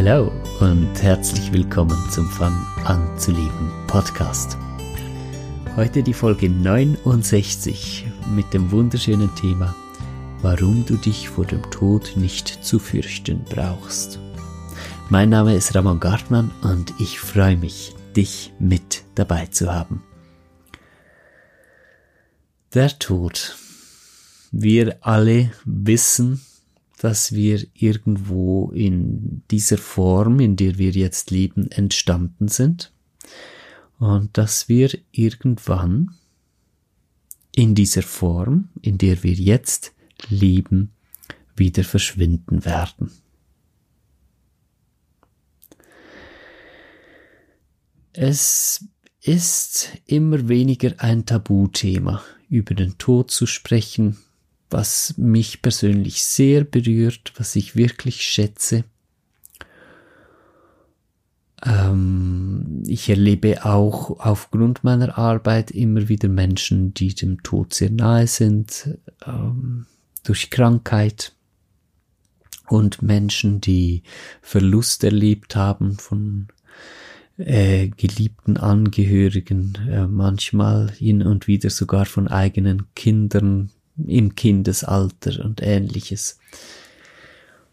Hallo und herzlich willkommen zum Fang an zu lieben Podcast. Heute die Folge 69 mit dem wunderschönen Thema, warum du dich vor dem Tod nicht zu fürchten brauchst. Mein Name ist Ramon Gartmann und ich freue mich, dich mit dabei zu haben. Der Tod. Wir alle wissen, dass wir irgendwo in dieser Form, in der wir jetzt leben, entstanden sind und dass wir irgendwann in dieser Form, in der wir jetzt leben, wieder verschwinden werden. Es ist immer weniger ein Tabuthema, über den Tod zu sprechen, was mich persönlich sehr berührt, was ich wirklich schätze. Ähm, ich erlebe auch aufgrund meiner Arbeit immer wieder Menschen, die dem Tod sehr nahe sind, ähm, durch Krankheit und Menschen, die Verlust erlebt haben von äh, geliebten Angehörigen, äh, manchmal hin und wieder sogar von eigenen Kindern, im Kindesalter und ähnliches.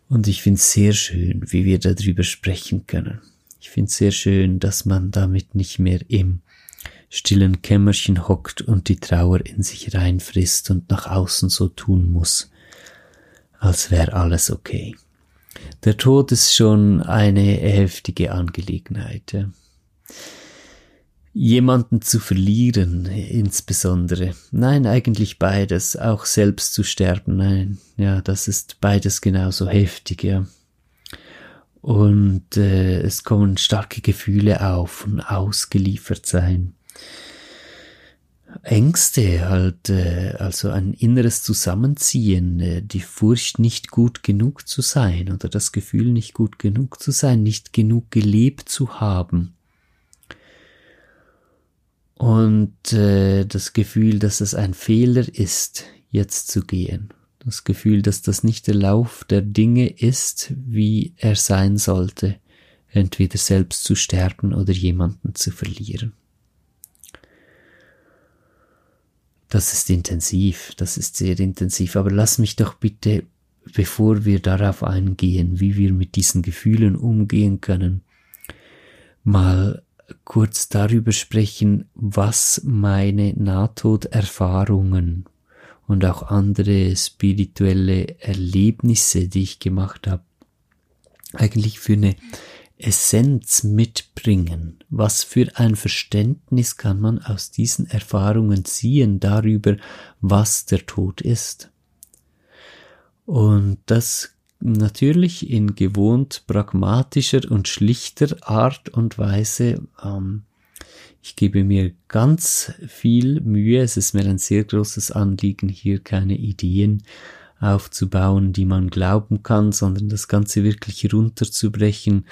Und ich finde es sehr schön, wie wir darüber sprechen können. Ich finde es sehr schön, dass man damit nicht mehr im stillen Kämmerchen hockt und die Trauer in sich reinfrisst und nach außen so tun muss, als wäre alles okay. Der Tod ist schon eine heftige Angelegenheit. Ja jemanden zu verlieren, insbesondere. Nein, eigentlich beides, auch selbst zu sterben, nein, ja, das ist beides genauso heftig, ja. Und äh, es kommen starke Gefühle auf und ausgeliefert sein. Ängste halt, äh, also ein inneres Zusammenziehen, äh, die Furcht nicht gut genug zu sein oder das Gefühl nicht gut genug zu sein, nicht genug gelebt zu haben und äh, das Gefühl, dass es ein Fehler ist, jetzt zu gehen. Das Gefühl, dass das nicht der Lauf der Dinge ist, wie er sein sollte, entweder selbst zu sterben oder jemanden zu verlieren. Das ist intensiv, das ist sehr intensiv, aber lass mich doch bitte, bevor wir darauf eingehen, wie wir mit diesen Gefühlen umgehen können, mal kurz darüber sprechen, was meine Nahtoderfahrungen und auch andere spirituelle Erlebnisse, die ich gemacht habe, eigentlich für eine Essenz mitbringen. Was für ein Verständnis kann man aus diesen Erfahrungen ziehen darüber, was der Tod ist? Und das natürlich in gewohnt pragmatischer und schlichter Art und Weise. Ähm, ich gebe mir ganz viel Mühe. Es ist mir ein sehr großes Anliegen, hier keine Ideen aufzubauen, die man glauben kann, sondern das Ganze wirklich runterzubrechen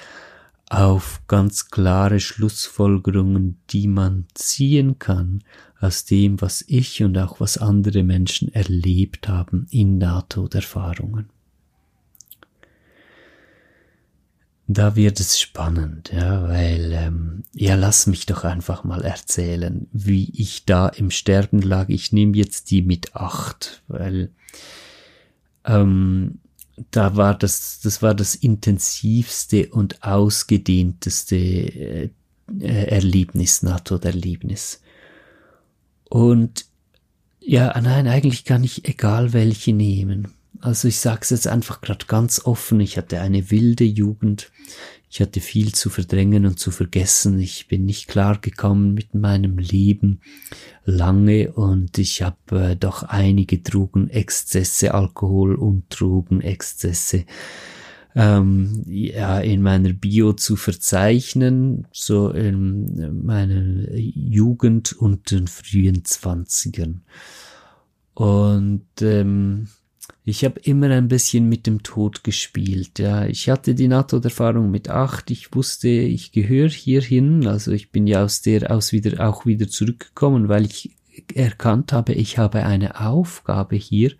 auf ganz klare Schlussfolgerungen, die man ziehen kann aus dem, was ich und auch was andere Menschen erlebt haben in Nahtoderfahrungen. Da wird es spannend, ja, weil, ähm, ja, lass mich doch einfach mal erzählen, wie ich da im Sterben lag. Ich nehme jetzt die mit acht, weil ähm, da war das, das war das intensivste und ausgedehnteste äh, Erlebnis, NATO-Erlebnis. Und ja, nein, eigentlich kann ich egal welche nehmen. Also ich sag's jetzt einfach gerade ganz offen, ich hatte eine wilde Jugend, ich hatte viel zu verdrängen und zu vergessen, ich bin nicht klar gekommen mit meinem Leben lange und ich habe äh, doch einige Drogenexzesse, Alkohol und Drogenexzesse ähm, ja, in meiner Bio zu verzeichnen, so in meiner Jugend und den frühen Zwanzigern. Und ähm, ich habe immer ein bisschen mit dem Tod gespielt. Ja, ich hatte die NATO-Erfahrung mit acht. Ich wusste, ich gehöre hierhin. Also ich bin ja aus der aus wieder auch wieder zurückgekommen, weil ich erkannt habe, ich habe eine Aufgabe hier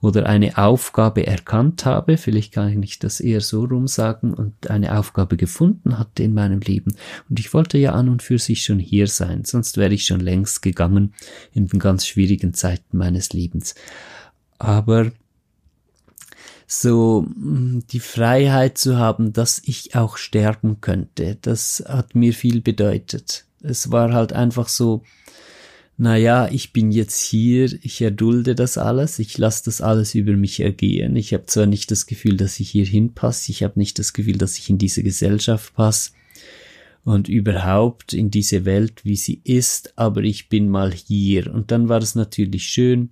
oder eine Aufgabe erkannt habe, vielleicht kann ich das eher so rum sagen und eine Aufgabe gefunden hatte in meinem Leben. Und ich wollte ja an und für sich schon hier sein, sonst wäre ich schon längst gegangen in den ganz schwierigen Zeiten meines Lebens. Aber so mm, die Freiheit zu haben, dass ich auch sterben könnte, das hat mir viel bedeutet. Es war halt einfach so, naja, ich bin jetzt hier, ich erdulde das alles, ich lasse das alles über mich ergehen. Ich habe zwar nicht das Gefühl, dass ich hier hinpasse, ich habe nicht das Gefühl, dass ich in diese Gesellschaft passe und überhaupt in diese Welt, wie sie ist, aber ich bin mal hier. Und dann war es natürlich schön,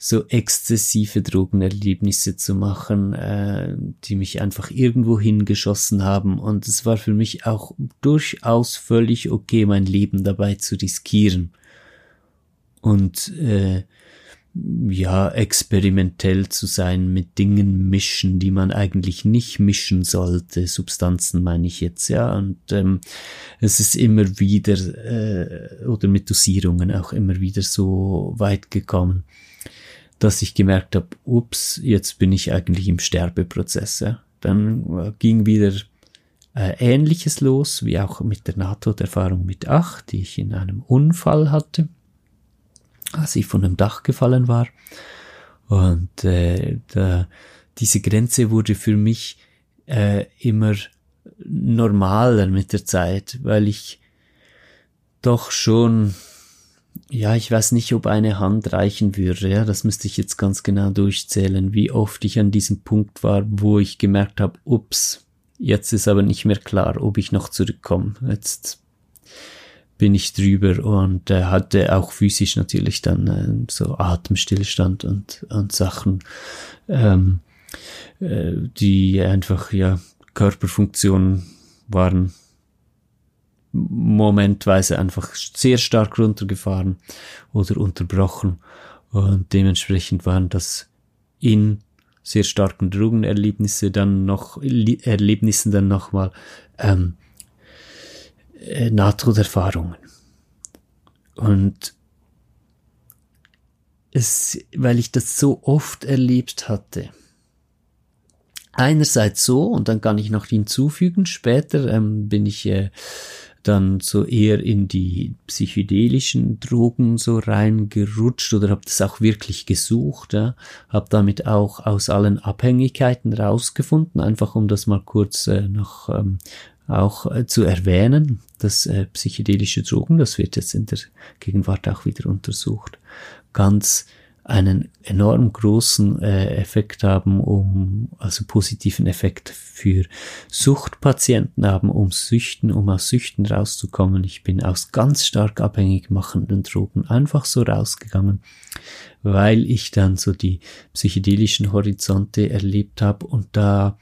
so exzessive Drogenerlebnisse zu machen, äh, die mich einfach irgendwo hingeschossen haben. Und es war für mich auch durchaus völlig okay, mein Leben dabei zu riskieren. Und äh, ja, experimentell zu sein, mit Dingen mischen, die man eigentlich nicht mischen sollte. Substanzen meine ich jetzt, ja. Und ähm, es ist immer wieder, äh, oder mit Dosierungen auch immer wieder so weit gekommen, dass ich gemerkt habe, ups, jetzt bin ich eigentlich im Sterbeprozess. Ja. Dann äh, ging wieder äh, Ähnliches los, wie auch mit der NATO-Erfahrung mit acht, die ich in einem Unfall hatte, als ich von einem Dach gefallen war. Und äh, da, diese Grenze wurde für mich äh, immer normaler mit der Zeit, weil ich doch schon ja, ich weiß nicht, ob eine Hand reichen würde. Ja, das müsste ich jetzt ganz genau durchzählen, wie oft ich an diesem Punkt war, wo ich gemerkt habe, ups, jetzt ist aber nicht mehr klar, ob ich noch zurückkomme. Jetzt bin ich drüber und äh, hatte auch physisch natürlich dann äh, so Atemstillstand und, und Sachen, ähm, äh, die einfach ja Körperfunktionen waren momentweise einfach sehr stark runtergefahren oder unterbrochen. Und dementsprechend waren das in sehr starken Drogenerlebnisse dann noch, Erlebnissen dann nochmal ähm, äh, Nahtoderfahrungen. Und es, weil ich das so oft erlebt hatte, einerseits so, und dann kann ich noch hinzufügen, später ähm, bin ich äh, dann so eher in die psychedelischen Drogen so reingerutscht oder habe das auch wirklich gesucht, ja. habe damit auch aus allen Abhängigkeiten rausgefunden, einfach um das mal kurz äh, noch ähm, auch äh, zu erwähnen, dass äh, psychedelische Drogen, das wird jetzt in der Gegenwart auch wieder untersucht, ganz einen enorm großen äh, Effekt haben, um, also positiven Effekt für Suchtpatienten haben, um Süchten, um aus Süchten rauszukommen. Ich bin aus ganz stark abhängig machenden Drogen einfach so rausgegangen, weil ich dann so die psychedelischen Horizonte erlebt habe und da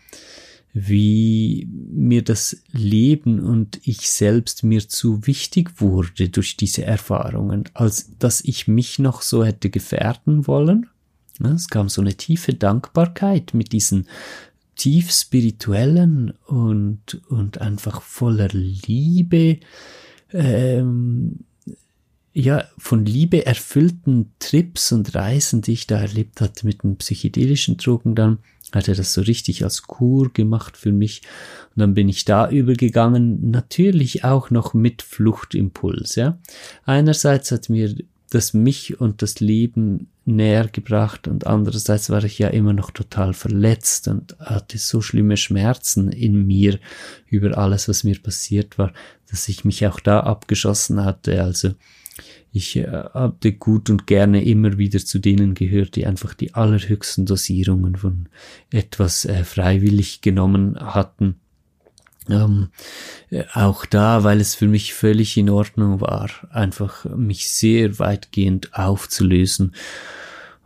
wie mir das Leben und ich selbst mir zu wichtig wurde durch diese Erfahrungen, als dass ich mich noch so hätte gefährden wollen. Es kam so eine tiefe Dankbarkeit mit diesen tief spirituellen und, und einfach voller Liebe, ähm, ja, von Liebe erfüllten Trips und Reisen, die ich da erlebt hatte mit den psychedelischen Drogen dann, hat er das so richtig als Kur gemacht für mich. Und dann bin ich da übergegangen, natürlich auch noch mit Fluchtimpuls, ja. Einerseits hat mir das mich und das Leben näher gebracht und andererseits war ich ja immer noch total verletzt und hatte so schlimme Schmerzen in mir über alles, was mir passiert war, dass ich mich auch da abgeschossen hatte. Also ich äh, habe gut und gerne immer wieder zu denen gehört, die einfach die allerhöchsten Dosierungen von etwas äh, freiwillig genommen hatten. Ähm, äh, auch da, weil es für mich völlig in Ordnung war, einfach mich sehr weitgehend aufzulösen,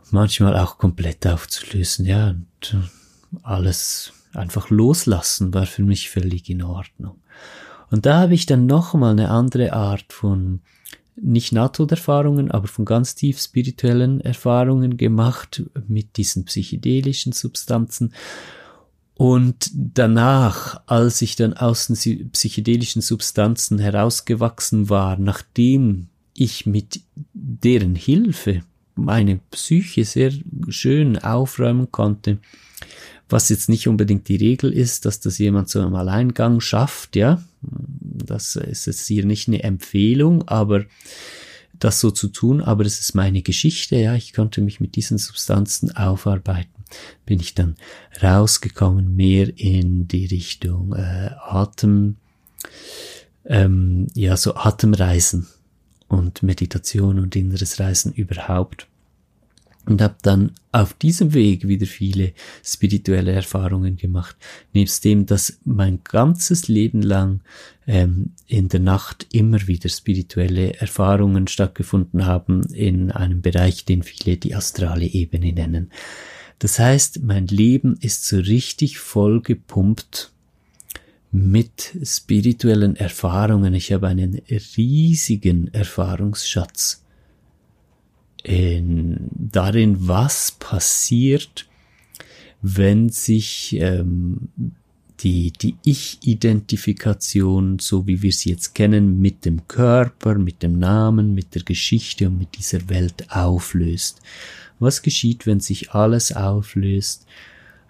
manchmal auch komplett aufzulösen, ja, und äh, alles einfach loslassen war für mich völlig in Ordnung. Und da habe ich dann nochmal eine andere Art von nicht Nahtoderfahrungen, aber von ganz tief spirituellen Erfahrungen gemacht mit diesen psychedelischen Substanzen. Und danach, als ich dann aus den psychedelischen Substanzen herausgewachsen war, nachdem ich mit deren Hilfe meine Psyche sehr schön aufräumen konnte, was jetzt nicht unbedingt die Regel ist, dass das jemand so im Alleingang schafft, ja. Das ist jetzt hier nicht eine Empfehlung, aber das so zu tun, aber es ist meine Geschichte, ja. Ich konnte mich mit diesen Substanzen aufarbeiten. Bin ich dann rausgekommen, mehr in die Richtung äh, Atem, ähm, ja, so Atemreisen und Meditation und inneres Reisen überhaupt und habe dann auf diesem Weg wieder viele spirituelle Erfahrungen gemacht. Nebst dem, dass mein ganzes Leben lang ähm, in der Nacht immer wieder spirituelle Erfahrungen stattgefunden haben in einem Bereich, den viele die astrale Ebene nennen. Das heißt, mein Leben ist so richtig voll gepumpt mit spirituellen Erfahrungen. Ich habe einen riesigen Erfahrungsschatz in, darin, was passiert, wenn sich ähm, die, die Ich-Identifikation, so wie wir sie jetzt kennen, mit dem Körper, mit dem Namen, mit der Geschichte und mit dieser Welt auflöst. Was geschieht, wenn sich alles auflöst?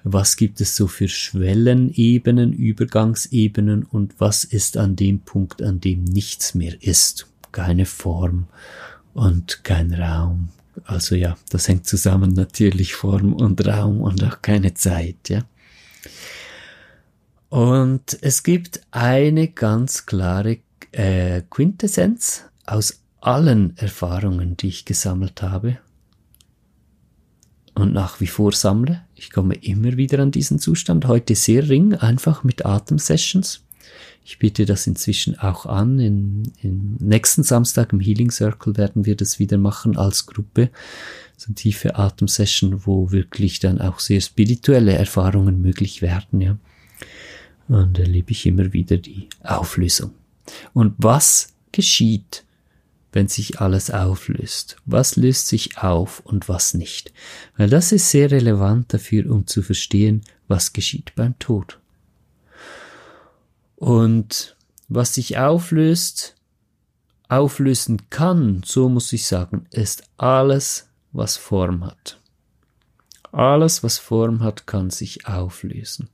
Was gibt es so für Schwellenebenen, Übergangsebenen und was ist an dem Punkt, an dem nichts mehr ist? Keine Form und kein Raum. Also ja, das hängt zusammen natürlich Form und Raum und auch keine Zeit, ja. Und es gibt eine ganz klare äh, Quintessenz aus allen Erfahrungen, die ich gesammelt habe und nach wie vor sammle. Ich komme immer wieder an diesen Zustand, heute sehr ring, einfach mit Atemsessions. Ich biete das inzwischen auch an. In, in nächsten Samstag im Healing Circle werden wir das wieder machen als Gruppe. So eine tiefe Atemsession, wo wirklich dann auch sehr spirituelle Erfahrungen möglich werden, ja. Und erlebe ich immer wieder die Auflösung. Und was geschieht, wenn sich alles auflöst? Was löst sich auf und was nicht? Weil das ist sehr relevant dafür, um zu verstehen, was geschieht beim Tod. Und was sich auflöst, auflösen kann, so muss ich sagen, ist alles, was Form hat. Alles, was Form hat, kann sich auflösen.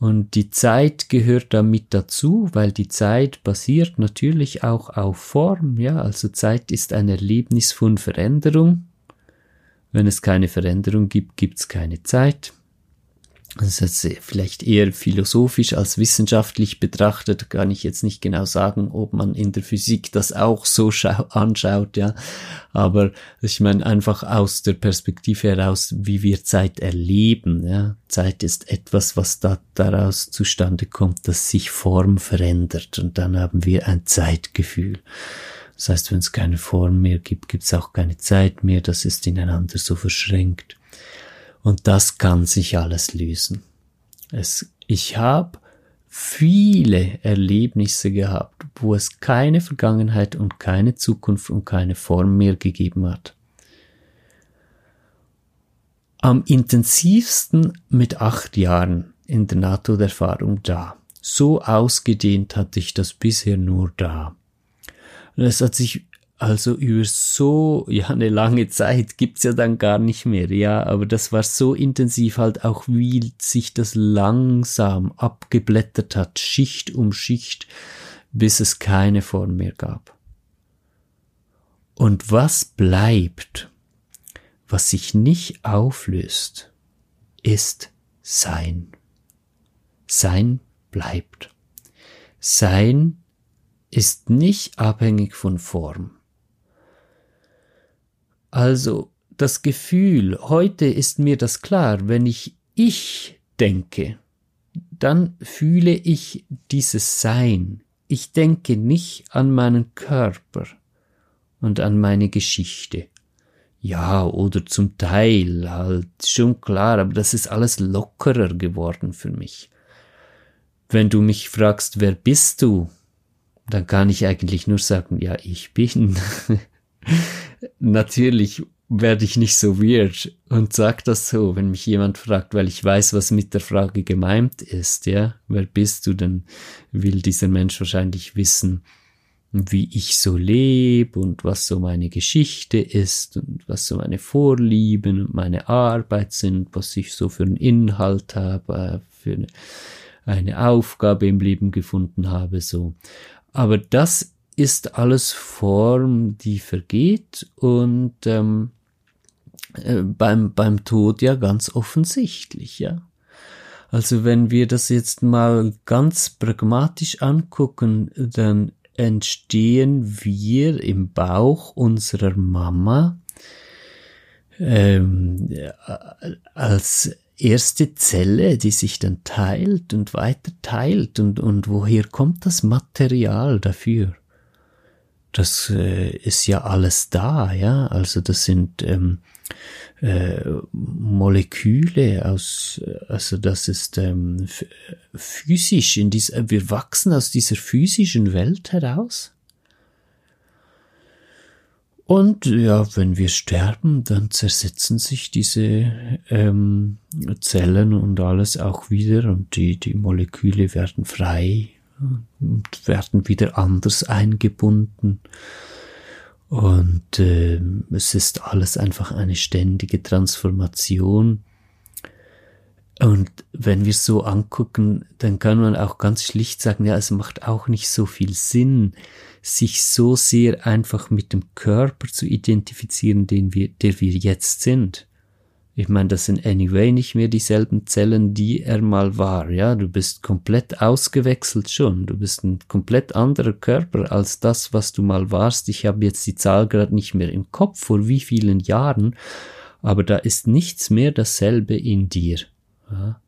Und die Zeit gehört damit dazu, weil die Zeit basiert natürlich auch auf Form, ja, also Zeit ist ein Erlebnis von Veränderung. Wenn es keine Veränderung gibt, gibt es keine Zeit. Das ist jetzt vielleicht eher philosophisch als wissenschaftlich betrachtet, kann ich jetzt nicht genau sagen, ob man in der Physik das auch so anschaut, ja. Aber ich meine einfach aus der Perspektive heraus, wie wir Zeit erleben, ja. Zeit ist etwas, was da daraus zustande kommt, dass sich Form verändert und dann haben wir ein Zeitgefühl. Das heißt, wenn es keine Form mehr gibt, gibt es auch keine Zeit mehr, das ist ineinander so verschränkt. Und das kann sich alles lösen. Es, ich habe viele Erlebnisse gehabt, wo es keine Vergangenheit und keine Zukunft und keine Form mehr gegeben hat. Am intensivsten mit acht Jahren in der NATO-Erfahrung da. So ausgedehnt hatte ich das bisher nur da. Es hat sich also über so, ja, eine lange Zeit gibt's ja dann gar nicht mehr, ja, aber das war so intensiv halt auch, wie sich das langsam abgeblättert hat, Schicht um Schicht, bis es keine Form mehr gab. Und was bleibt, was sich nicht auflöst, ist Sein. Sein bleibt. Sein ist nicht abhängig von Form. Also das Gefühl, heute ist mir das klar, wenn ich ich denke, dann fühle ich dieses Sein. Ich denke nicht an meinen Körper und an meine Geschichte. Ja, oder zum Teil halt schon klar, aber das ist alles lockerer geworden für mich. Wenn du mich fragst, wer bist du, dann kann ich eigentlich nur sagen, ja, ich bin. natürlich werde ich nicht so weird und sag das so, wenn mich jemand fragt, weil ich weiß, was mit der Frage gemeint ist, ja, wer bist du, dann will dieser Mensch wahrscheinlich wissen, wie ich so lebe und was so meine Geschichte ist und was so meine Vorlieben und meine Arbeit sind, was ich so für einen Inhalt habe, für eine, eine Aufgabe im Leben gefunden habe, so. Aber das ist alles Form, die vergeht und ähm, äh, beim, beim Tod ja ganz offensichtlich, ja. Also wenn wir das jetzt mal ganz pragmatisch angucken, dann entstehen wir im Bauch unserer Mama ähm, als erste Zelle, die sich dann teilt und weiter teilt. Und, und woher kommt das Material dafür? Das äh, ist ja alles da, ja. Also das sind ähm, äh, Moleküle aus, also das ist ähm, physisch in dieser, wir wachsen aus dieser physischen Welt heraus. Und ja, wenn wir sterben, dann zersetzen sich diese ähm, Zellen und alles auch wieder und die, die Moleküle werden frei und werden wieder anders eingebunden. Und äh, es ist alles einfach eine ständige Transformation. Und wenn wir so angucken, dann kann man auch ganz schlicht sagen, ja, es macht auch nicht so viel Sinn, sich so sehr einfach mit dem Körper zu identifizieren, den wir, der wir jetzt sind. Ich meine, das sind anyway nicht mehr dieselben Zellen, die er mal war. Ja, du bist komplett ausgewechselt schon. Du bist ein komplett anderer Körper als das, was du mal warst. Ich habe jetzt die Zahl gerade nicht mehr im Kopf, vor wie vielen Jahren. Aber da ist nichts mehr dasselbe in dir. Ja.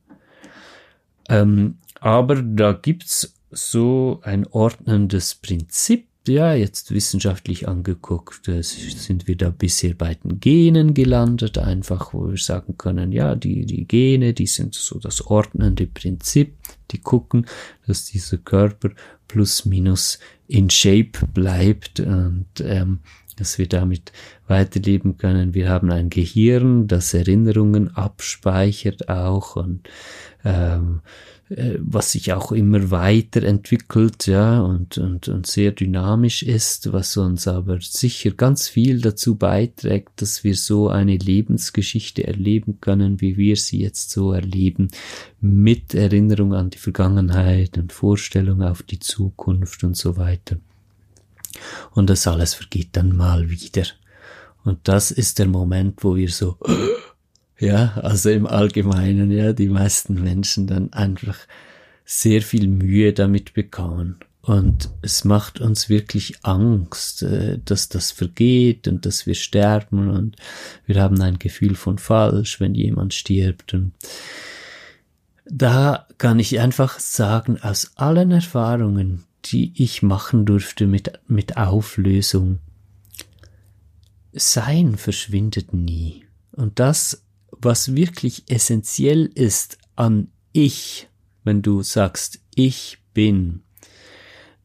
Ähm, aber da gibt's so ein ordnendes Prinzip, ja jetzt wissenschaftlich angeguckt, äh, sind wir da bisher bei den Genen gelandet, einfach wo wir sagen können, ja, die, die Gene, die sind so das ordnende Prinzip, die gucken, dass dieser Körper plus minus in Shape bleibt und ähm, dass wir damit weiterleben können. Wir haben ein Gehirn, das Erinnerungen abspeichert auch und ähm, äh, was sich auch immer weiterentwickelt, ja, und, und, und sehr dynamisch ist, was uns aber sicher ganz viel dazu beiträgt, dass wir so eine Lebensgeschichte erleben können, wie wir sie jetzt so erleben, mit Erinnerung an die Vergangenheit und Vorstellung auf die Zukunft und so weiter. Und das alles vergeht dann mal wieder. Und das ist der Moment, wo wir so ja, also im Allgemeinen, ja, die meisten Menschen dann einfach sehr viel Mühe damit bekommen. Und es macht uns wirklich Angst, äh, dass das vergeht und dass wir sterben und wir haben ein Gefühl von falsch, wenn jemand stirbt. Und da kann ich einfach sagen, aus allen Erfahrungen, die ich machen durfte mit, mit Auflösung, Sein verschwindet nie. Und das was wirklich essentiell ist an ich, wenn du sagst, ich bin,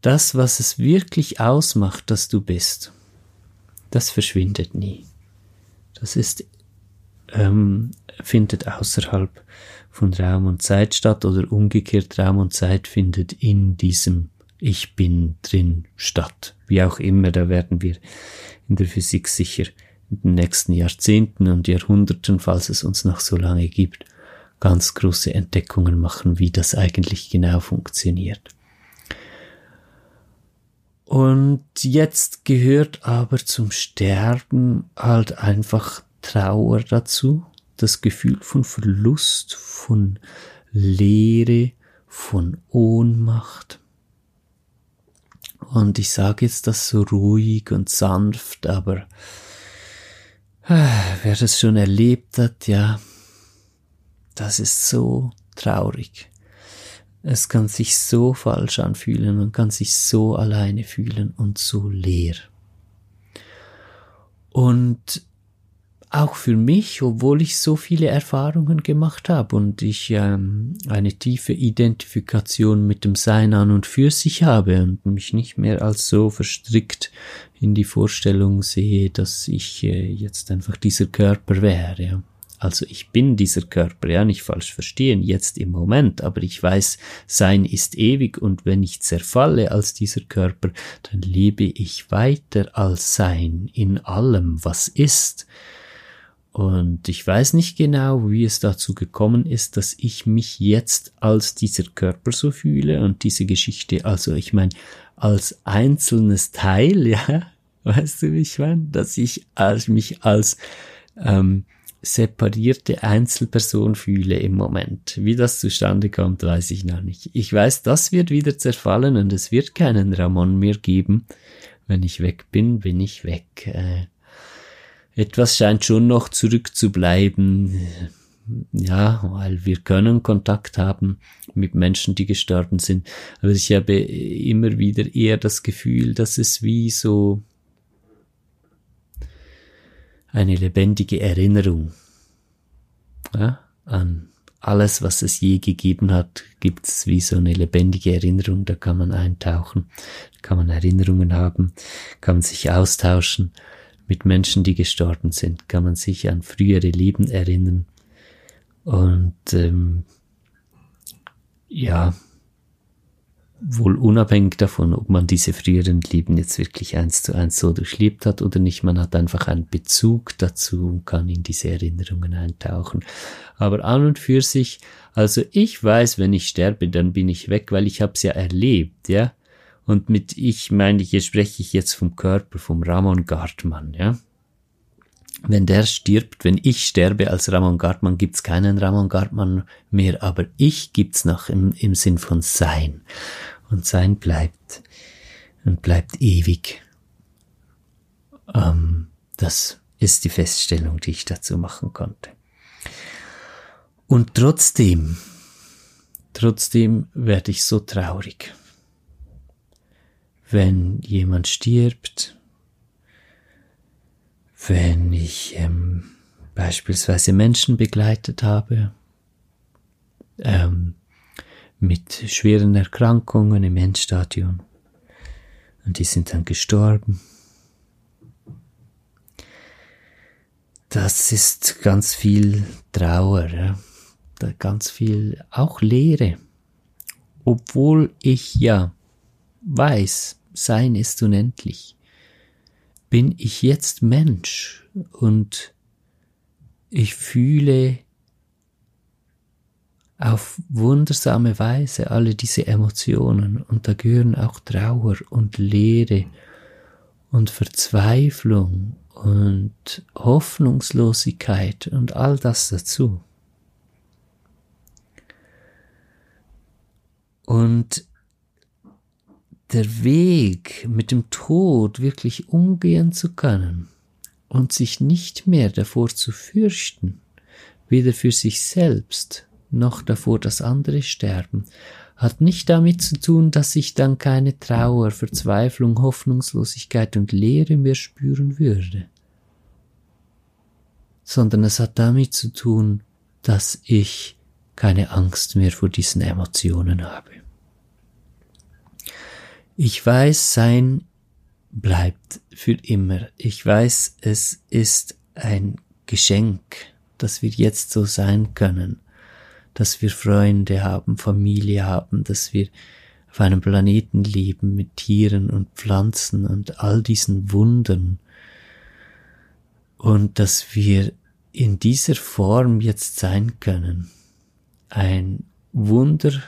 das, was es wirklich ausmacht, dass du bist, das verschwindet nie. Das ist, ähm, findet außerhalb von Raum und Zeit statt oder umgekehrt Raum und Zeit findet in diesem Ich bin drin statt. Wie auch immer, da werden wir in der Physik sicher in den nächsten Jahrzehnten und Jahrhunderten, falls es uns noch so lange gibt, ganz große Entdeckungen machen, wie das eigentlich genau funktioniert. Und jetzt gehört aber zum Sterben halt einfach Trauer dazu, das Gefühl von Verlust, von Leere, von Ohnmacht. Und ich sage jetzt das so ruhig und sanft, aber Wer das schon erlebt hat, ja, das ist so traurig. Es kann sich so falsch anfühlen, man kann sich so alleine fühlen und so leer. Und auch für mich, obwohl ich so viele Erfahrungen gemacht habe und ich ähm, eine tiefe Identifikation mit dem Sein an und für sich habe und mich nicht mehr als so verstrickt in die Vorstellung sehe, dass ich äh, jetzt einfach dieser Körper wäre. Also ich bin dieser Körper, ja, nicht falsch verstehen, jetzt im Moment, aber ich weiß, Sein ist ewig und wenn ich zerfalle als dieser Körper, dann lebe ich weiter als Sein in allem, was ist. Und ich weiß nicht genau, wie es dazu gekommen ist, dass ich mich jetzt als dieser Körper so fühle und diese Geschichte, also ich meine, als einzelnes Teil, ja, weißt du, wie ich meine, dass ich als, mich als ähm, separierte Einzelperson fühle im Moment. Wie das zustande kommt, weiß ich noch nicht. Ich weiß, das wird wieder zerfallen und es wird keinen Ramon mehr geben. Wenn ich weg bin, bin ich weg. Äh, etwas scheint schon noch zurückzubleiben. Ja, weil wir können Kontakt haben mit Menschen, die gestorben sind. Aber ich habe immer wieder eher das Gefühl, dass es wie so eine lebendige Erinnerung ja, an alles, was es je gegeben hat, gibt es wie so eine lebendige Erinnerung, da kann man eintauchen, kann man Erinnerungen haben, kann man sich austauschen mit Menschen, die gestorben sind, kann man sich an frühere Leben erinnern. Und ähm, ja, wohl unabhängig davon, ob man diese früheren Leben jetzt wirklich eins zu eins so durchlebt hat oder nicht, man hat einfach einen Bezug dazu und kann in diese Erinnerungen eintauchen. Aber an und für sich, also ich weiß, wenn ich sterbe, dann bin ich weg, weil ich habe es ja erlebt, ja. Und mit ich meine ich, jetzt spreche ich jetzt vom Körper, vom Ramon Gartmann, ja. Wenn der stirbt, wenn ich sterbe als Ramon Gartmann, gibt's keinen Ramon Gartmann mehr, aber ich gibt's noch im, im Sinn von Sein. Und Sein bleibt und bleibt ewig. Ähm, das ist die Feststellung, die ich dazu machen konnte. Und trotzdem, trotzdem werde ich so traurig wenn jemand stirbt, wenn ich ähm, beispielsweise Menschen begleitet habe, ähm, mit schweren Erkrankungen im Endstadium und die sind dann gestorben. Das ist ganz viel Trauer, ja? ganz viel auch Leere, obwohl ich ja weiß, sein ist unendlich. Bin ich jetzt Mensch und ich fühle auf wundersame Weise alle diese Emotionen und da gehören auch Trauer und Leere und Verzweiflung und Hoffnungslosigkeit und all das dazu. Und der Weg mit dem Tod wirklich umgehen zu können und sich nicht mehr davor zu fürchten, weder für sich selbst noch davor, dass andere sterben, hat nicht damit zu tun, dass ich dann keine Trauer, Verzweiflung, Hoffnungslosigkeit und Leere mehr spüren würde, sondern es hat damit zu tun, dass ich keine Angst mehr vor diesen Emotionen habe. Ich weiß, sein bleibt für immer. Ich weiß, es ist ein Geschenk, dass wir jetzt so sein können, dass wir Freunde haben, Familie haben, dass wir auf einem Planeten leben mit Tieren und Pflanzen und all diesen Wundern und dass wir in dieser Form jetzt sein können. Ein Wunder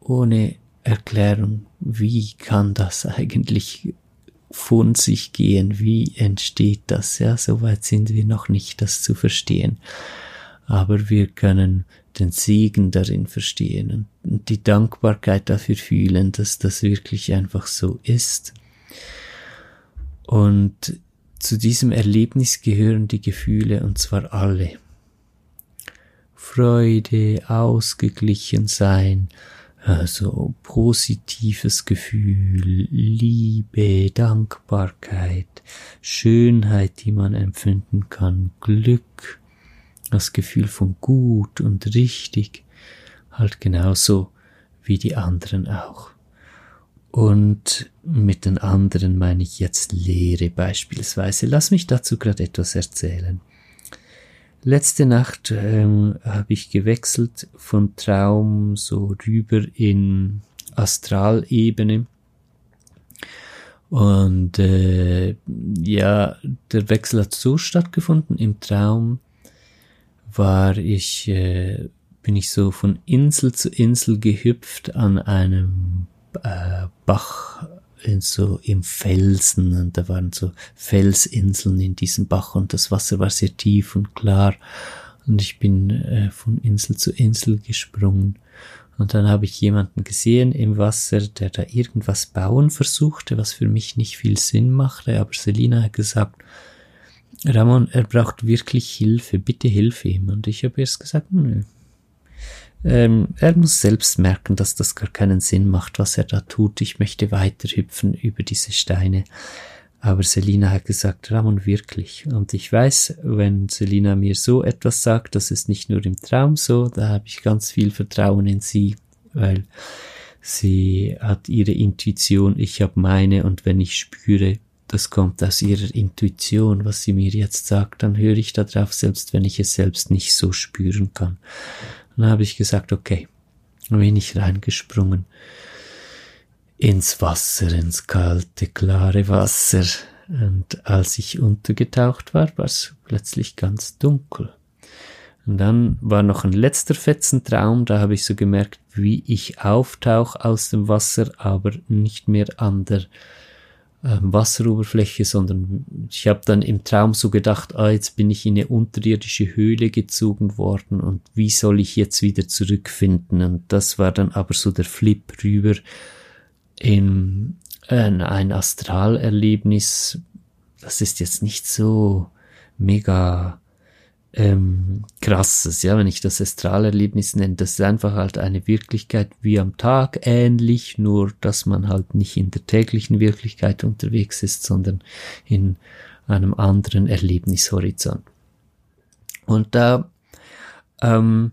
ohne Erklärung, wie kann das eigentlich von sich gehen, wie entsteht das, ja, soweit sind wir noch nicht, das zu verstehen. Aber wir können den Segen darin verstehen und die Dankbarkeit dafür fühlen, dass das wirklich einfach so ist. Und zu diesem Erlebnis gehören die Gefühle, und zwar alle. Freude, ausgeglichen sein, also positives Gefühl, Liebe, Dankbarkeit, Schönheit, die man empfinden kann, Glück, das Gefühl von gut und richtig, halt genauso wie die anderen auch. Und mit den anderen meine ich jetzt Lehre beispielsweise. Lass mich dazu gerade etwas erzählen. Letzte Nacht ähm, habe ich gewechselt von Traum so rüber in Astralebene. Und äh, ja, der Wechsel hat so stattgefunden. Im Traum war ich, äh, bin ich so von Insel zu Insel gehüpft an einem äh, Bach in so im Felsen und da waren so Felsinseln in diesem Bach und das Wasser war sehr tief und klar. Und ich bin äh, von Insel zu Insel gesprungen. Und dann habe ich jemanden gesehen im Wasser, der da irgendwas bauen versuchte, was für mich nicht viel Sinn machte, aber Selina hat gesagt, Ramon, er braucht wirklich Hilfe, bitte hilf ihm. Und ich habe erst gesagt, nö, ähm, er muss selbst merken, dass das gar keinen Sinn macht, was er da tut. Ich möchte weiter hüpfen über diese Steine. Aber Selina hat gesagt, Ramon wirklich. Und ich weiß, wenn Selina mir so etwas sagt, das ist nicht nur im Traum so, da habe ich ganz viel Vertrauen in sie, weil sie hat ihre Intuition, ich habe meine und wenn ich spüre, das kommt aus ihrer Intuition, was sie mir jetzt sagt, dann höre ich darauf, selbst wenn ich es selbst nicht so spüren kann. Dann habe ich gesagt, okay, dann bin ich reingesprungen ins Wasser, ins kalte, klare Wasser. Und als ich untergetaucht war, war es plötzlich ganz dunkel. Und dann war noch ein letzter Fetzentraum, da habe ich so gemerkt, wie ich auftauche aus dem Wasser, aber nicht mehr an der ähm, Wasseroberfläche, sondern ich habe dann im Traum so gedacht, ah, jetzt bin ich in eine unterirdische Höhle gezogen worden und wie soll ich jetzt wieder zurückfinden? Und das war dann aber so der Flip rüber in äh, ein Astralerlebnis. Das ist jetzt nicht so mega ähm, krasses, ja, wenn ich das Astralerlebnis nenne. Das ist einfach halt eine Wirklichkeit wie am Tag ähnlich, nur dass man halt nicht in der täglichen Wirklichkeit unterwegs ist, sondern in einem anderen Erlebnishorizont. Und da ähm,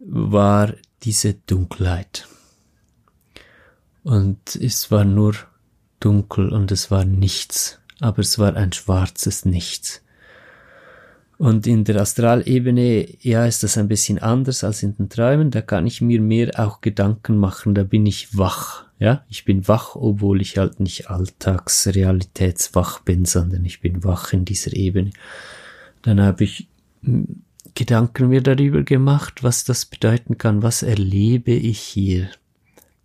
war diese Dunkelheit. Und es war nur dunkel und es war nichts, aber es war ein schwarzes Nichts. Und in der Astralebene, ja, ist das ein bisschen anders als in den Träumen. Da kann ich mir mehr auch Gedanken machen. Da bin ich wach. Ja, ich bin wach, obwohl ich halt nicht alltagsrealitätswach bin, sondern ich bin wach in dieser Ebene. Dann habe ich hm, Gedanken mir darüber gemacht, was das bedeuten kann. Was erlebe ich hier?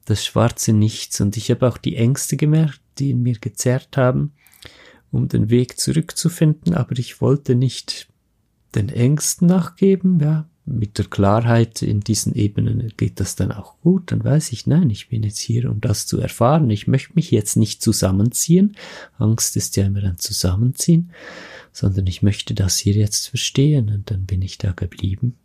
Das schwarze Nichts. Und ich habe auch die Ängste gemerkt, die in mir gezerrt haben, um den Weg zurückzufinden. Aber ich wollte nicht den Ängsten nachgeben, ja, mit der Klarheit in diesen Ebenen geht das dann auch gut, dann weiß ich, nein, ich bin jetzt hier, um das zu erfahren. Ich möchte mich jetzt nicht zusammenziehen. Angst ist ja immer ein Zusammenziehen, sondern ich möchte das hier jetzt verstehen und dann bin ich da geblieben.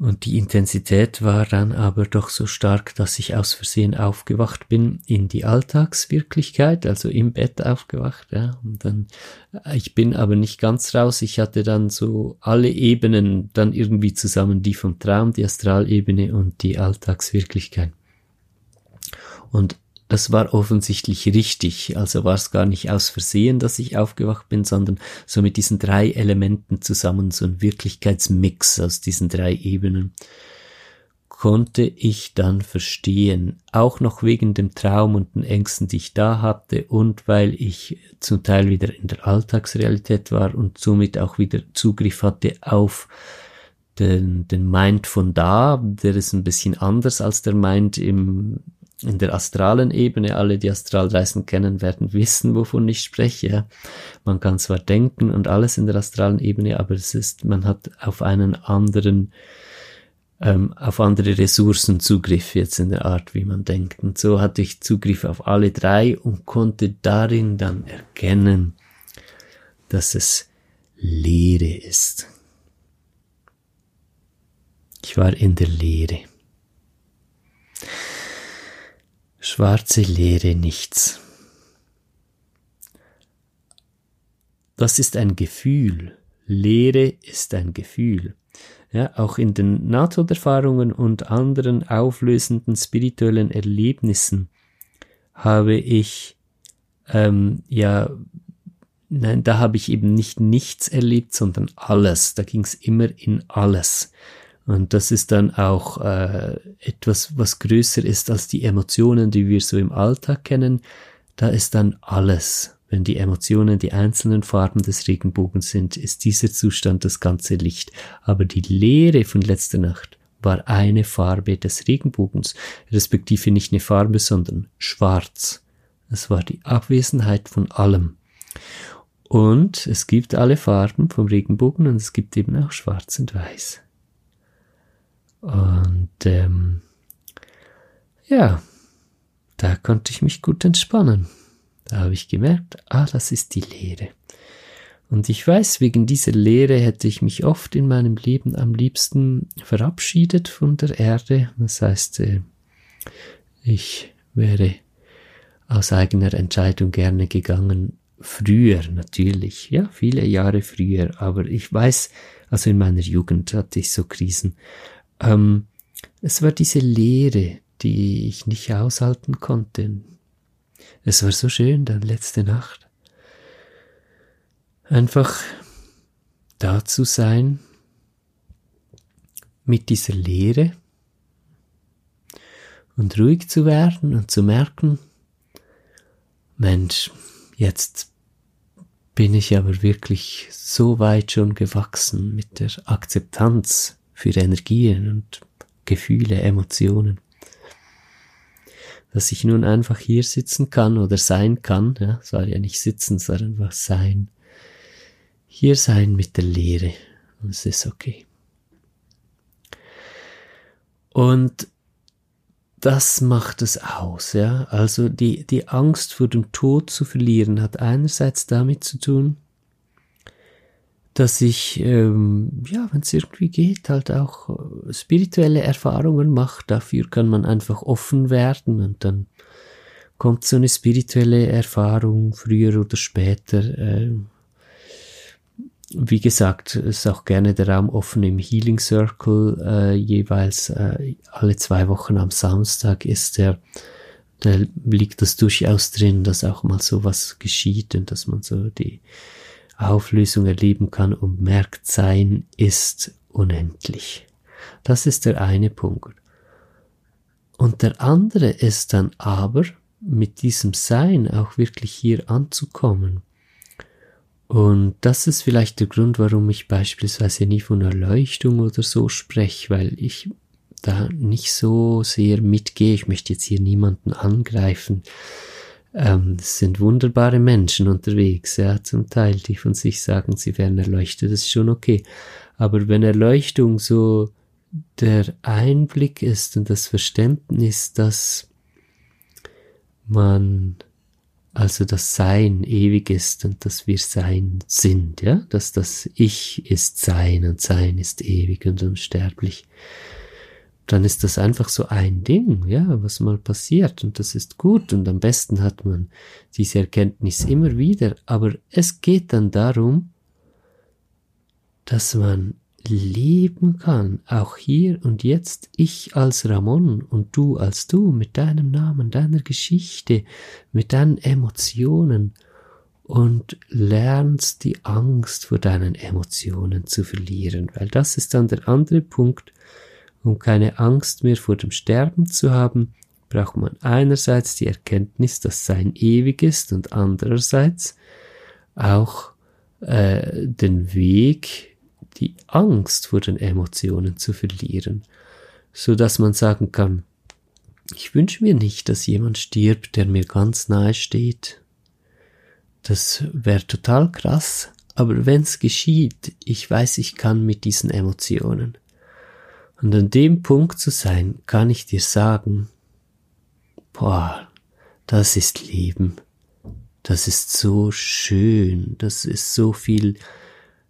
Und die Intensität war dann aber doch so stark, dass ich aus Versehen aufgewacht bin in die Alltagswirklichkeit, also im Bett aufgewacht, ja. Und dann, äh, ich bin aber nicht ganz raus. Ich hatte dann so alle Ebenen dann irgendwie zusammen, die vom Traum, die Astralebene und die Alltagswirklichkeit. Und das war offensichtlich richtig. Also war es gar nicht aus Versehen, dass ich aufgewacht bin, sondern so mit diesen drei Elementen zusammen, so ein Wirklichkeitsmix aus diesen drei Ebenen, konnte ich dann verstehen, auch noch wegen dem Traum und den Ängsten, die ich da hatte und weil ich zum Teil wieder in der Alltagsrealität war und somit auch wieder Zugriff hatte auf den, den Mind von da, der ist ein bisschen anders als der Mind im in der astralen Ebene, alle, die Astralreisen kennen, werden wissen, wovon ich spreche. Man kann zwar denken und alles in der astralen Ebene, aber es ist, man hat auf einen anderen, ähm, auf andere Ressourcen Zugriff jetzt in der Art, wie man denkt. Und so hatte ich Zugriff auf alle drei und konnte darin dann erkennen, dass es Leere ist. Ich war in der Leere. Schwarze Leere nichts. Das ist ein Gefühl. Leere ist ein Gefühl. Ja, auch in den Nahtoderfahrungen und anderen auflösenden spirituellen Erlebnissen habe ich ähm, ja nein, da habe ich eben nicht nichts erlebt, sondern alles. Da ging es immer in alles. Und das ist dann auch äh, etwas, was größer ist als die Emotionen, die wir so im Alltag kennen. Da ist dann alles. Wenn die Emotionen die einzelnen Farben des Regenbogens sind, ist dieser Zustand das ganze Licht. Aber die Leere von letzter Nacht war eine Farbe des Regenbogens, respektive nicht eine Farbe, sondern schwarz. Es war die Abwesenheit von allem. Und es gibt alle Farben vom Regenbogen und es gibt eben auch schwarz und weiß. Und ähm, ja, da konnte ich mich gut entspannen. Da habe ich gemerkt, ah, das ist die Lehre. Und ich weiß, wegen dieser Lehre hätte ich mich oft in meinem Leben am liebsten verabschiedet von der Erde. Das heißt, äh, ich wäre aus eigener Entscheidung gerne gegangen. Früher natürlich, ja, viele Jahre früher. Aber ich weiß, also in meiner Jugend hatte ich so Krisen. Ähm, es war diese Leere, die ich nicht aushalten konnte. Es war so schön dann letzte Nacht. Einfach da zu sein mit dieser Leere und ruhig zu werden und zu merken, Mensch, jetzt bin ich aber wirklich so weit schon gewachsen mit der Akzeptanz für Energien und Gefühle, Emotionen. Dass ich nun einfach hier sitzen kann oder sein kann, ja, soll ja nicht sitzen, sondern einfach sein. Hier sein mit der Lehre. Und es ist okay. Und das macht es aus, ja. Also die, die Angst vor dem Tod zu verlieren hat einerseits damit zu tun, dass ich, ähm, ja, wenn es irgendwie geht, halt auch äh, spirituelle Erfahrungen mache. Dafür kann man einfach offen werden und dann kommt so eine spirituelle Erfahrung früher oder später. Äh, wie gesagt, ist auch gerne der Raum offen im Healing Circle, äh, jeweils äh, alle zwei Wochen am Samstag ist der, da liegt das durchaus drin, dass auch mal so was geschieht und dass man so die Auflösung erleben kann und merkt, Sein ist unendlich. Das ist der eine Punkt. Und der andere ist dann aber, mit diesem Sein auch wirklich hier anzukommen. Und das ist vielleicht der Grund, warum ich beispielsweise nie von Erleuchtung oder so spreche, weil ich da nicht so sehr mitgehe. Ich möchte jetzt hier niemanden angreifen. Ähm, es sind wunderbare Menschen unterwegs, ja, zum Teil, die von sich sagen, sie werden erleuchtet, das ist schon okay. Aber wenn Erleuchtung so der Einblick ist und das Verständnis, dass man also das Sein ewig ist und dass wir Sein sind, ja, dass das Ich ist Sein und Sein ist ewig und unsterblich, dann ist das einfach so ein Ding, ja, was mal passiert und das ist gut und am besten hat man diese Erkenntnis immer wieder, aber es geht dann darum, dass man leben kann, auch hier und jetzt, ich als Ramon und du als du, mit deinem Namen, deiner Geschichte, mit deinen Emotionen und lernst die Angst vor deinen Emotionen zu verlieren, weil das ist dann der andere Punkt, um keine Angst mehr vor dem Sterben zu haben, braucht man einerseits die Erkenntnis, dass Sein ewig ist und andererseits auch äh, den Weg, die Angst vor den Emotionen zu verlieren, so dass man sagen kann, ich wünsche mir nicht, dass jemand stirbt, der mir ganz nahe steht. Das wäre total krass, aber wenn's geschieht, ich weiß, ich kann mit diesen Emotionen. Und an dem Punkt zu sein, kann ich dir sagen, boah, das ist Leben. Das ist so schön. Das ist so viel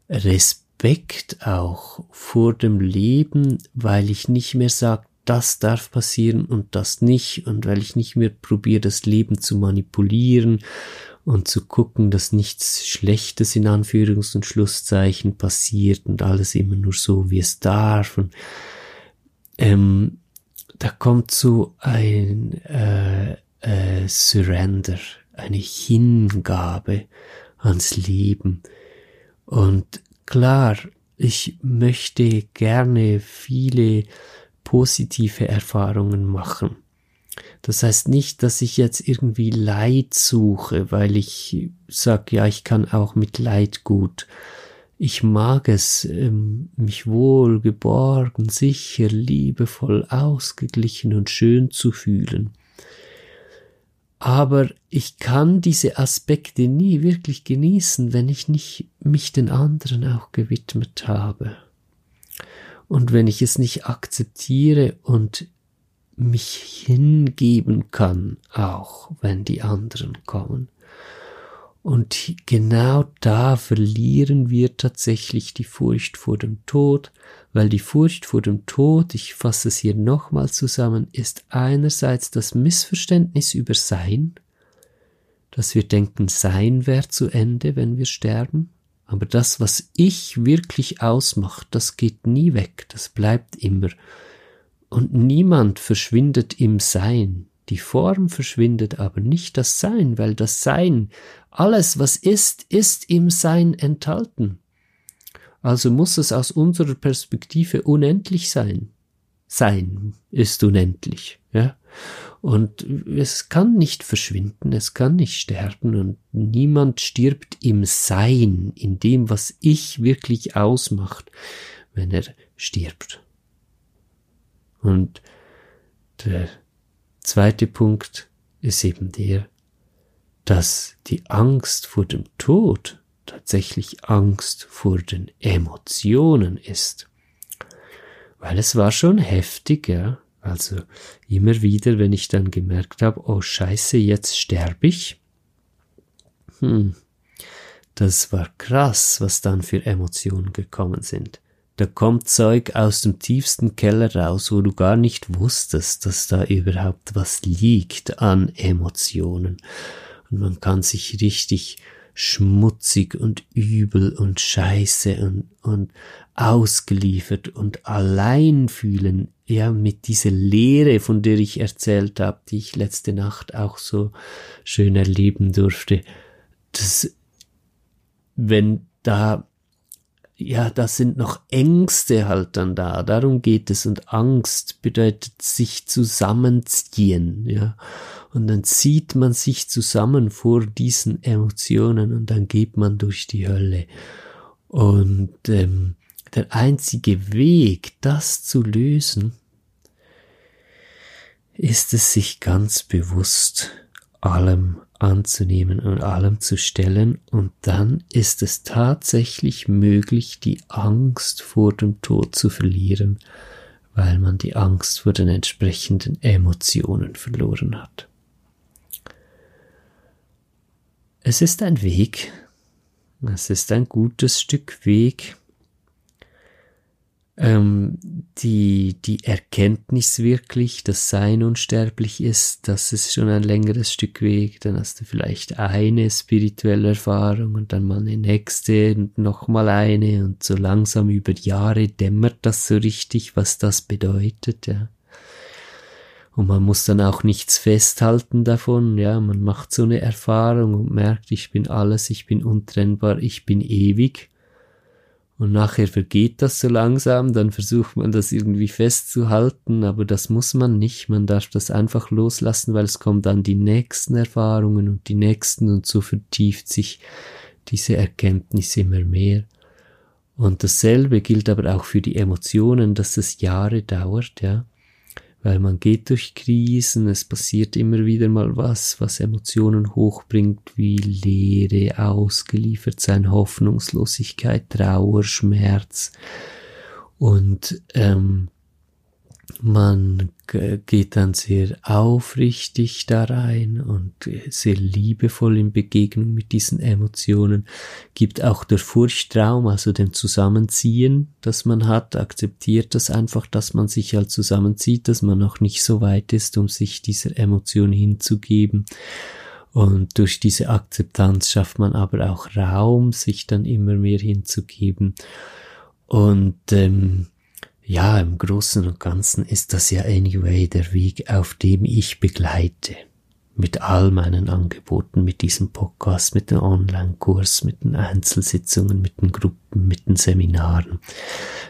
Respekt auch vor dem Leben, weil ich nicht mehr sage, das darf passieren und das nicht und weil ich nicht mehr probiere, das Leben zu manipulieren und zu gucken, dass nichts Schlechtes in Anführungs- und Schlusszeichen passiert und alles immer nur so, wie es darf und ähm, da kommt so ein äh, äh, Surrender, eine Hingabe, ans Leben. Und klar, ich möchte gerne viele positive Erfahrungen machen. Das heißt nicht, dass ich jetzt irgendwie Leid suche, weil ich sage, ja, ich kann auch mit Leid gut. Ich mag es, ähm, mich wohl, geborgen, sicher, liebevoll, ausgeglichen und schön zu fühlen. Aber ich kann diese Aspekte nie wirklich genießen, wenn ich nicht mich den anderen auch gewidmet habe. Und wenn ich es nicht akzeptiere und mich hingeben kann, auch wenn die anderen kommen. Und genau da verlieren wir tatsächlich die Furcht vor dem Tod, weil die Furcht vor dem Tod, ich fasse es hier nochmal zusammen, ist einerseits das Missverständnis über Sein, dass wir denken, Sein wäre zu Ende, wenn wir sterben, aber das, was ich wirklich ausmacht, das geht nie weg, das bleibt immer. Und niemand verschwindet im Sein. Die Form verschwindet aber nicht das Sein, weil das Sein, alles was ist, ist im Sein enthalten. Also muss es aus unserer Perspektive unendlich sein. Sein ist unendlich, ja. Und es kann nicht verschwinden, es kann nicht sterben und niemand stirbt im Sein, in dem, was ich wirklich ausmacht, wenn er stirbt. Und der zweite Punkt ist eben der, dass die Angst vor dem Tod tatsächlich Angst vor den Emotionen ist. Weil es war schon heftig, ja. Also immer wieder, wenn ich dann gemerkt habe, oh scheiße, jetzt sterbe ich. Hm, das war krass, was dann für Emotionen gekommen sind. Da kommt Zeug aus dem tiefsten Keller raus, wo du gar nicht wusstest, dass da überhaupt was liegt an Emotionen. Und man kann sich richtig schmutzig und übel und scheiße und, und ausgeliefert und allein fühlen, ja, mit dieser Leere, von der ich erzählt habe, die ich letzte Nacht auch so schön erleben durfte, das, wenn da ja, da sind noch Ängste halt dann da. Darum geht es. Und Angst bedeutet sich zusammenziehen, ja. Und dann zieht man sich zusammen vor diesen Emotionen und dann geht man durch die Hölle. Und ähm, der einzige Weg, das zu lösen, ist es sich ganz bewusst allem anzunehmen und allem zu stellen und dann ist es tatsächlich möglich, die Angst vor dem Tod zu verlieren, weil man die Angst vor den entsprechenden Emotionen verloren hat. Es ist ein Weg, es ist ein gutes Stück Weg, ähm, die, die Erkenntnis wirklich, dass Sein unsterblich ist, das ist schon ein längeres Stück Weg, dann hast du vielleicht eine spirituelle Erfahrung und dann mal eine nächste und nochmal eine und so langsam über Jahre dämmert das so richtig, was das bedeutet, ja. Und man muss dann auch nichts festhalten davon, ja, man macht so eine Erfahrung und merkt, ich bin alles, ich bin untrennbar, ich bin ewig und nachher vergeht das so langsam, dann versucht man das irgendwie festzuhalten, aber das muss man nicht. Man darf das einfach loslassen, weil es kommt dann die nächsten Erfahrungen und die nächsten und so vertieft sich diese Erkenntnis immer mehr. Und dasselbe gilt aber auch für die Emotionen, dass es Jahre dauert, ja weil man geht durch Krisen, es passiert immer wieder mal was, was Emotionen hochbringt, wie Leere, ausgeliefert sein, Hoffnungslosigkeit, Trauer, Schmerz. Und ähm, man geht dann sehr aufrichtig da rein und sehr liebevoll in Begegnung mit diesen Emotionen, gibt auch der Furchtraum, also dem Zusammenziehen, das man hat, akzeptiert das einfach, dass man sich halt zusammenzieht, dass man noch nicht so weit ist, um sich dieser Emotion hinzugeben. Und durch diese Akzeptanz schafft man aber auch Raum, sich dann immer mehr hinzugeben. Und ähm, ja, im Großen und Ganzen ist das ja anyway der Weg, auf dem ich begleite. mit all meinen Angeboten, mit diesem Podcast, mit dem Online-Kurs, mit den Einzelsitzungen, mit den Gruppen, mit den Seminaren.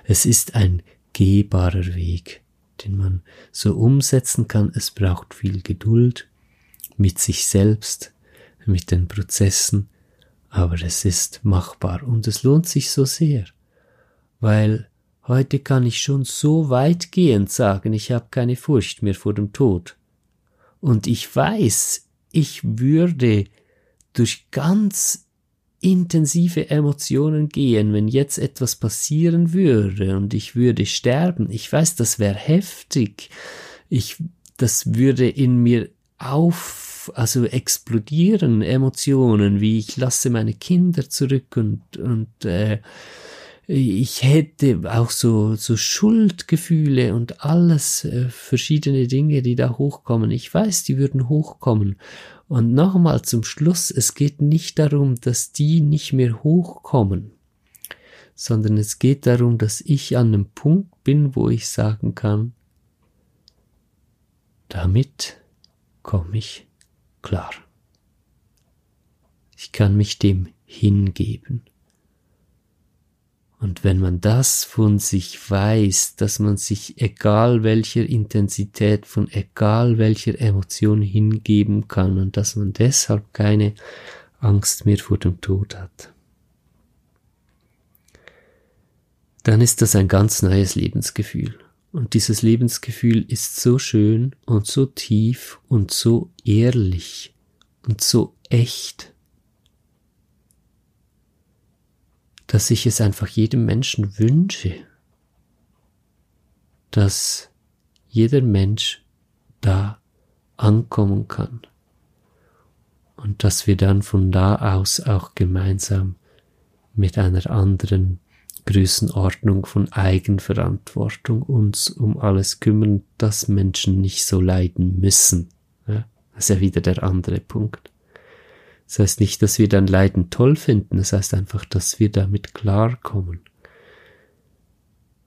Es ist ein gehbarer Weg, den man so umsetzen kann. Es braucht viel Geduld mit sich selbst, mit den Prozessen, aber es ist machbar und es lohnt sich so sehr, weil heute kann ich schon so weitgehend sagen, ich habe keine Furcht mehr vor dem Tod. Und ich weiß, ich würde durch ganz intensive Emotionen gehen, wenn jetzt etwas passieren würde und ich würde sterben. Ich weiß, das wäre heftig. Ich, das würde in mir auf, also explodieren Emotionen, wie ich lasse meine Kinder zurück und, und äh, ich hätte auch so, so Schuldgefühle und alles, äh, verschiedene Dinge, die da hochkommen. Ich weiß, die würden hochkommen. Und nochmal zum Schluss, es geht nicht darum, dass die nicht mehr hochkommen, sondern es geht darum, dass ich an einem Punkt bin, wo ich sagen kann, damit komme ich klar. Ich kann mich dem hingeben. Und wenn man das von sich weiß, dass man sich egal welcher Intensität, von egal welcher Emotion hingeben kann und dass man deshalb keine Angst mehr vor dem Tod hat, dann ist das ein ganz neues Lebensgefühl. Und dieses Lebensgefühl ist so schön und so tief und so ehrlich und so echt dass ich es einfach jedem Menschen wünsche, dass jeder Mensch da ankommen kann und dass wir dann von da aus auch gemeinsam mit einer anderen Größenordnung von Eigenverantwortung uns um alles kümmern, dass Menschen nicht so leiden müssen. Ja, das ist ja wieder der andere Punkt. Das heißt nicht, dass wir dann Leiden toll finden, das heißt einfach, dass wir damit klarkommen.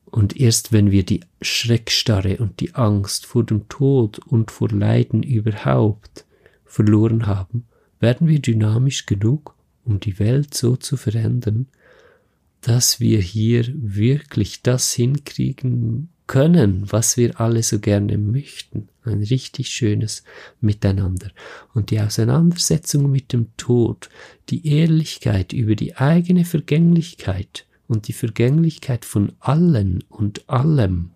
Und erst wenn wir die Schreckstarre und die Angst vor dem Tod und vor Leiden überhaupt verloren haben, werden wir dynamisch genug, um die Welt so zu verändern, dass wir hier wirklich das hinkriegen können, was wir alle so gerne möchten. Ein richtig schönes Miteinander. Und die Auseinandersetzung mit dem Tod, die Ehrlichkeit über die eigene Vergänglichkeit und die Vergänglichkeit von allen und allem,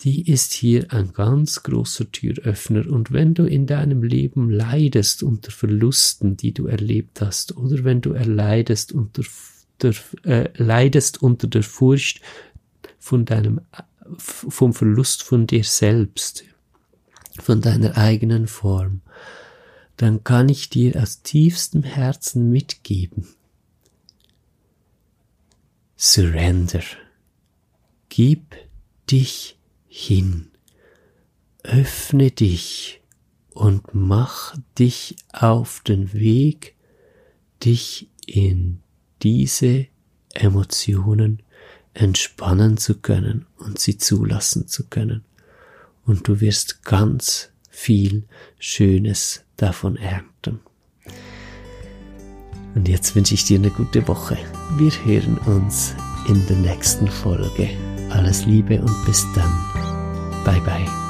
die ist hier ein ganz großer Türöffner. Und wenn du in deinem Leben leidest unter Verlusten, die du erlebt hast, oder wenn du erleidest unter der, äh, leidest unter der Furcht von deinem, vom Verlust von dir selbst, von deiner eigenen Form, dann kann ich dir aus tiefstem Herzen mitgeben. Surrender. Gib dich hin. Öffne dich und mach dich auf den Weg, dich in diese Emotionen entspannen zu können und sie zulassen zu können. Und du wirst ganz viel Schönes davon ernten. Und jetzt wünsche ich dir eine gute Woche. Wir hören uns in der nächsten Folge. Alles Liebe und bis dann. Bye bye.